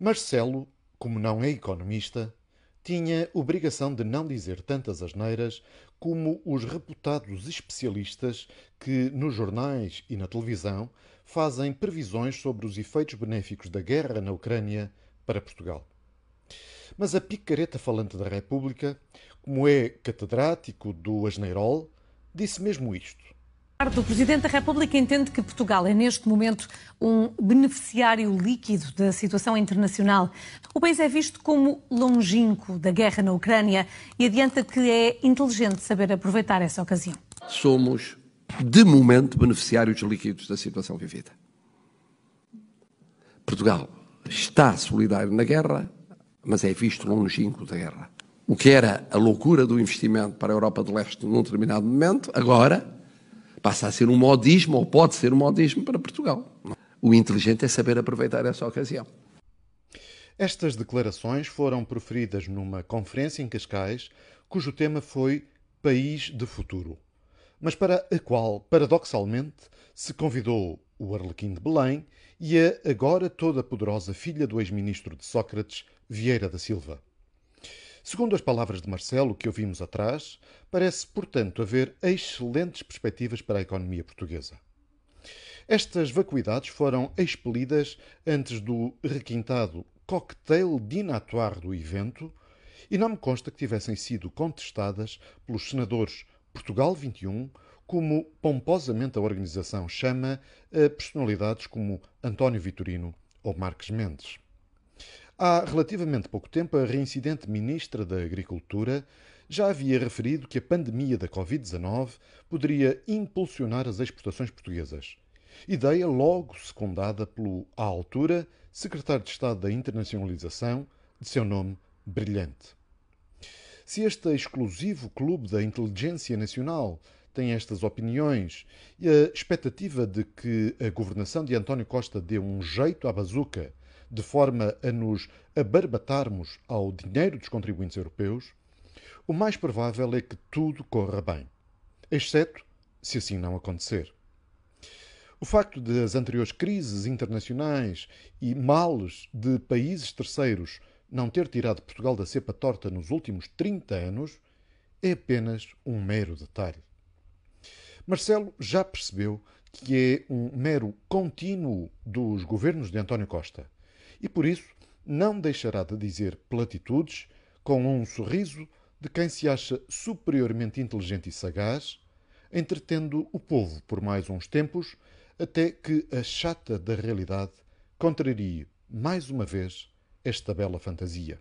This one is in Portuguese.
Marcelo, como não é economista, tinha obrigação de não dizer tantas asneiras como os reputados especialistas que, nos jornais e na televisão, fazem previsões sobre os efeitos benéficos da guerra na Ucrânia para Portugal. Mas a picareta falante da República, como é catedrático do Asneirol, disse mesmo isto. O Presidente da República entende que Portugal é, neste momento, um beneficiário líquido da situação internacional. O país é visto como longínquo da guerra na Ucrânia e adianta que é inteligente saber aproveitar essa ocasião. Somos, de momento, beneficiários líquidos da situação vivida. Portugal está solidário na guerra, mas é visto longínquo da guerra. O que era a loucura do investimento para a Europa do Leste num determinado momento, agora passa a ser um modismo, ou pode ser um modismo para Portugal. O inteligente é saber aproveitar essa ocasião. Estas declarações foram proferidas numa conferência em Cascais, cujo tema foi País de Futuro, mas para a qual, paradoxalmente, se convidou o Arlequim de Belém e a agora toda poderosa filha do ex-ministro de Sócrates, Vieira da Silva. Segundo as palavras de Marcelo que ouvimos atrás, parece, portanto, haver excelentes perspectivas para a economia portuguesa. Estas vacuidades foram expelidas antes do requintado cocktail dinatoire do evento e não me consta que tivessem sido contestadas pelos senadores Portugal 21, como pomposamente a organização chama a personalidades como António Vitorino ou Marques Mendes. Há relativamente pouco tempo, a reincidente Ministra da Agricultura já havia referido que a pandemia da Covid-19 poderia impulsionar as exportações portuguesas. Ideia logo secundada pelo, à altura, Secretário de Estado da Internacionalização, de seu nome brilhante. Se este exclusivo clube da inteligência nacional tem estas opiniões e a expectativa de que a governação de António Costa dê um jeito à bazuca de forma a nos abarbatarmos ao dinheiro dos contribuintes europeus, o mais provável é que tudo corra bem, exceto se assim não acontecer. O facto de as anteriores crises internacionais e males de países terceiros não ter tirado Portugal da cepa torta nos últimos 30 anos é apenas um mero detalhe. Marcelo já percebeu que é um mero contínuo dos governos de António Costa e por isso não deixará de dizer platitudes com um sorriso de quem se acha superiormente inteligente e sagaz, entretendo o povo por mais uns tempos, até que a chata da realidade contrarie mais uma vez esta bela fantasia.